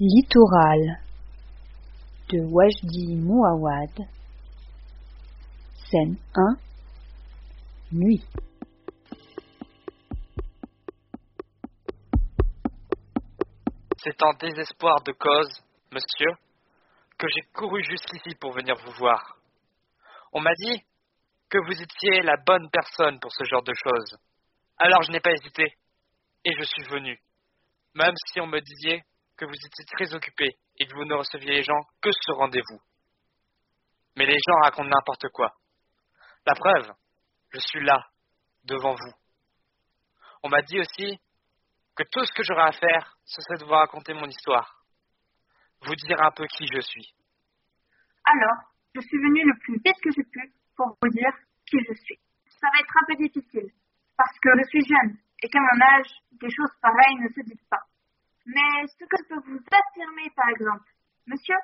Littoral de Wajdi Mouawad Scène 1 Nuit C'est en désespoir de cause, monsieur, que j'ai couru jusqu'ici pour venir vous voir. On m'a dit que vous étiez la bonne personne pour ce genre de choses. Alors je n'ai pas hésité, et je suis venu, même si on me disait que vous étiez très occupé et que vous ne receviez les gens que ce rendez-vous. Mais les gens racontent n'importe quoi. La preuve, je suis là, devant vous. On m'a dit aussi que tout ce que j'aurais à faire, ce serait de vous raconter mon histoire, vous dire un peu qui je suis. Alors, je suis venu le plus vite que j'ai pu pour vous dire qui je suis. Ça va être un peu difficile, parce que je suis jeune et qu'à mon âge, des choses pareilles ne se disent pas. Mais ce que je peux vous affirmer, par exemple, monsieur,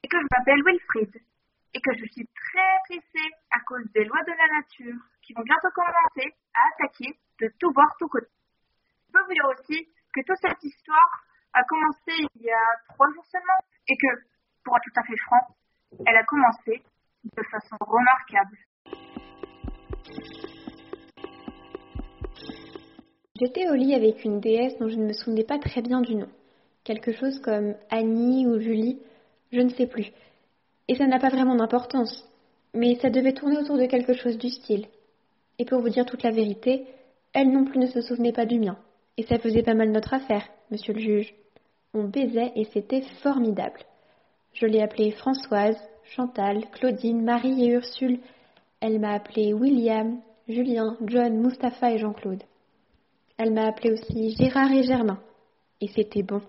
c'est que je m'appelle Wilfried et que je suis très pressé à cause des lois de la nature qui vont bientôt commencer à attaquer de tous bords, tous côtés. Je peux vous dire aussi que toute cette histoire a commencé il y a trois jours seulement et que, pour être tout à fait franc, elle a commencé de façon remarquable. J'étais au lit avec une déesse dont je ne me souvenais pas très bien du nom. Quelque chose comme Annie ou Julie, je ne sais plus. Et ça n'a pas vraiment d'importance. Mais ça devait tourner autour de quelque chose du style. Et pour vous dire toute la vérité, elle non plus ne se souvenait pas du mien. Et ça faisait pas mal notre affaire, monsieur le juge. On baisait et c'était formidable. Je l'ai appelée Françoise, Chantal, Claudine, Marie et Ursule. Elle m'a appelé William, Julien, John, Mustapha et Jean-Claude. Elle m'a appelé aussi Gérard et Germain. Et c'était bon.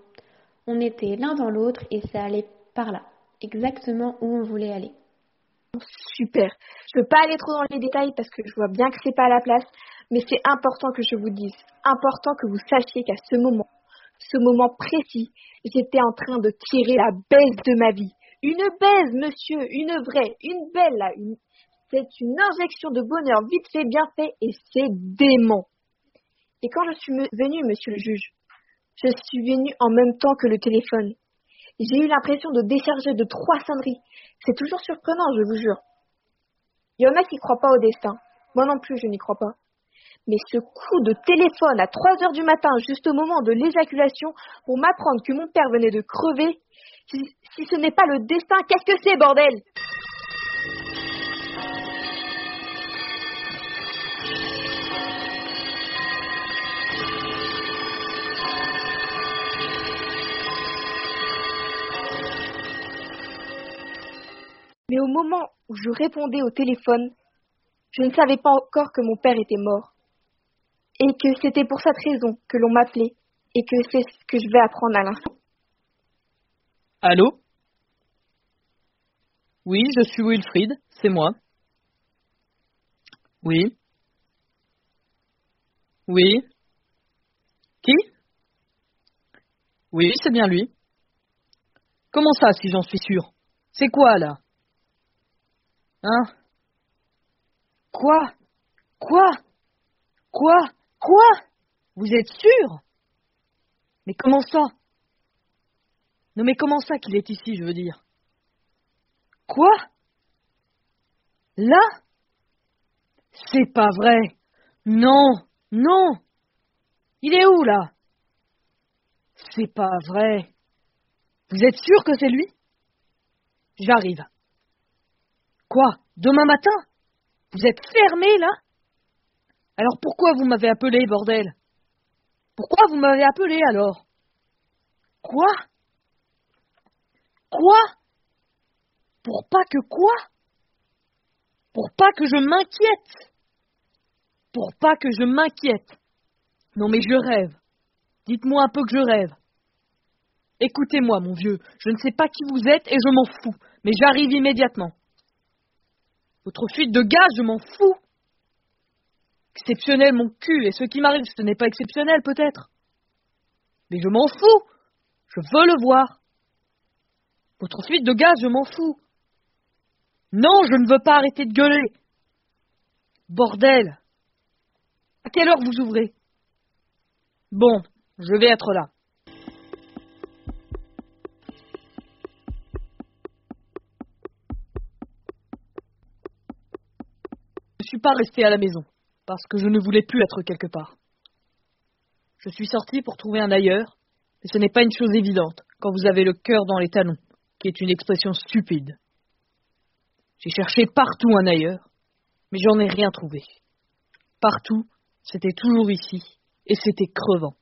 On était l'un dans l'autre et ça allait par là, exactement où on voulait aller. Super. Je ne veux pas aller trop dans les détails parce que je vois bien que c'est pas à la place, mais c'est important que je vous dise, important que vous sachiez qu'à ce moment, ce moment précis, j'étais en train de tirer la baisse de ma vie. Une baise, monsieur, une vraie, une belle, là, c'est une injection de bonheur vite fait, bien fait, et c'est dément. Et quand je suis venue, monsieur le juge, je suis venue en même temps que le téléphone. J'ai eu l'impression de décharger de trois sonneries. C'est toujours surprenant, je vous jure. Il y en a qui croient pas au destin. Moi non plus, je n'y crois pas. Mais ce coup de téléphone à 3 heures du matin, juste au moment de l'éjaculation, pour m'apprendre que mon père venait de crever, si ce n'est pas le destin, qu'est-ce que c'est, bordel? Mais au moment où je répondais au téléphone, je ne savais pas encore que mon père était mort. Et que c'était pour cette raison que l'on m'appelait et que c'est ce que je vais apprendre à l'instant. Allô? Oui, je suis Wilfried, c'est moi. Oui. Oui. Qui? Oui, c'est bien lui. Comment ça, si j'en suis sûr? C'est quoi, là? Hein? Quoi? Quoi? Quoi? Quoi? Vous êtes sûr? Mais comment ça? Non mais comment ça qu'il est ici, je veux dire? Quoi? Là? C'est pas vrai. Non, non. Il est où là? C'est pas vrai. Vous êtes sûr que c'est lui? J'arrive. Quoi Demain matin? Vous êtes fermé là? Alors pourquoi vous m'avez appelé, bordel? Pourquoi vous m'avez appelé alors? Quoi? Quoi? Pour pas que quoi? Pour pas que je m'inquiète? Pour pas que je m'inquiète? Non mais je rêve. Dites-moi un peu que je rêve. Écoutez-moi, mon vieux, je ne sais pas qui vous êtes et je m'en fous, mais j'arrive immédiatement. Votre fuite de gaz, je m'en fous. Exceptionnel, mon cul, et ce qui m'arrive, ce n'est pas exceptionnel, peut-être. Mais je m'en fous. Je veux le voir. Votre fuite de gaz, je m'en fous. Non, je ne veux pas arrêter de gueuler. Bordel. À quelle heure vous ouvrez? Bon, je vais être là. Ne suis pas resté à la maison, parce que je ne voulais plus être quelque part. Je suis sorti pour trouver un ailleurs, mais ce n'est pas une chose évidente quand vous avez le cœur dans les talons, qui est une expression stupide. J'ai cherché partout un ailleurs, mais j'en ai rien trouvé. Partout, c'était toujours ici, et c'était crevant.